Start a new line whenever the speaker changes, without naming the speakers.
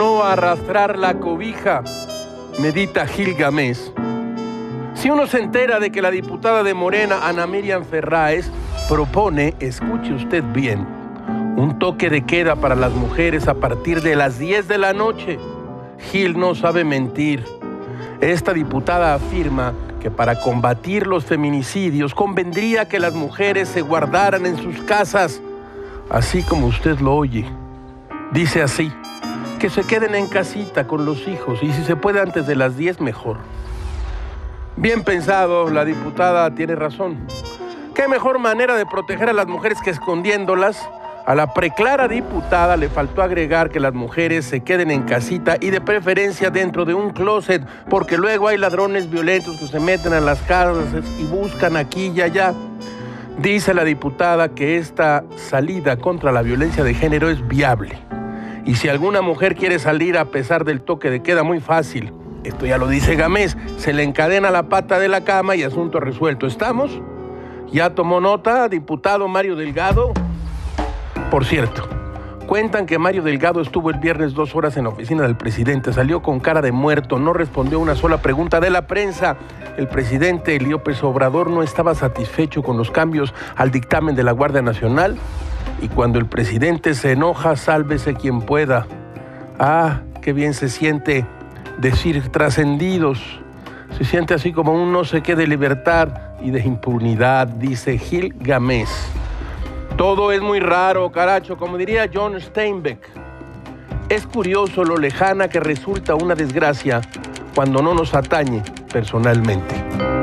arrastrar la cobija, medita Gil Gamés. Si uno se entera de que la diputada de Morena, Ana Miriam Ferráez, propone, escuche usted bien, un toque de queda para las mujeres a partir de las 10 de la noche, Gil no sabe mentir. Esta diputada afirma que para combatir los feminicidios convendría que las mujeres se guardaran en sus casas, así como usted lo oye. Dice así, que se queden en casita con los hijos y si se puede antes de las 10 mejor. Bien pensado, la diputada tiene razón. ¿Qué mejor manera de proteger a las mujeres que escondiéndolas? A la preclara diputada le faltó agregar que las mujeres se queden en casita y de preferencia dentro de un closet, porque luego hay ladrones violentos que se meten a las casas y buscan aquí y allá. Dice la diputada que esta salida contra la violencia de género es viable. Y si alguna mujer quiere salir a pesar del toque de queda, muy fácil esto ya lo dice Gamés, se le encadena la pata de la cama y asunto resuelto. ¿Estamos? ¿Ya tomó nota, diputado Mario Delgado? Por cierto, cuentan que Mario Delgado estuvo el viernes dos horas en la oficina del presidente, salió con cara de muerto, no respondió una sola pregunta de la prensa. El presidente López Obrador no estaba satisfecho con los cambios al dictamen de la Guardia Nacional y cuando el presidente se enoja, sálvese quien pueda. Ah, qué bien se siente decir trascendidos. Se siente así como un no sé qué de libertad y de impunidad, dice Gil Gamés. Todo es muy raro, caracho, como diría John Steinbeck. Es curioso lo lejana que resulta una desgracia cuando no nos atañe personalmente.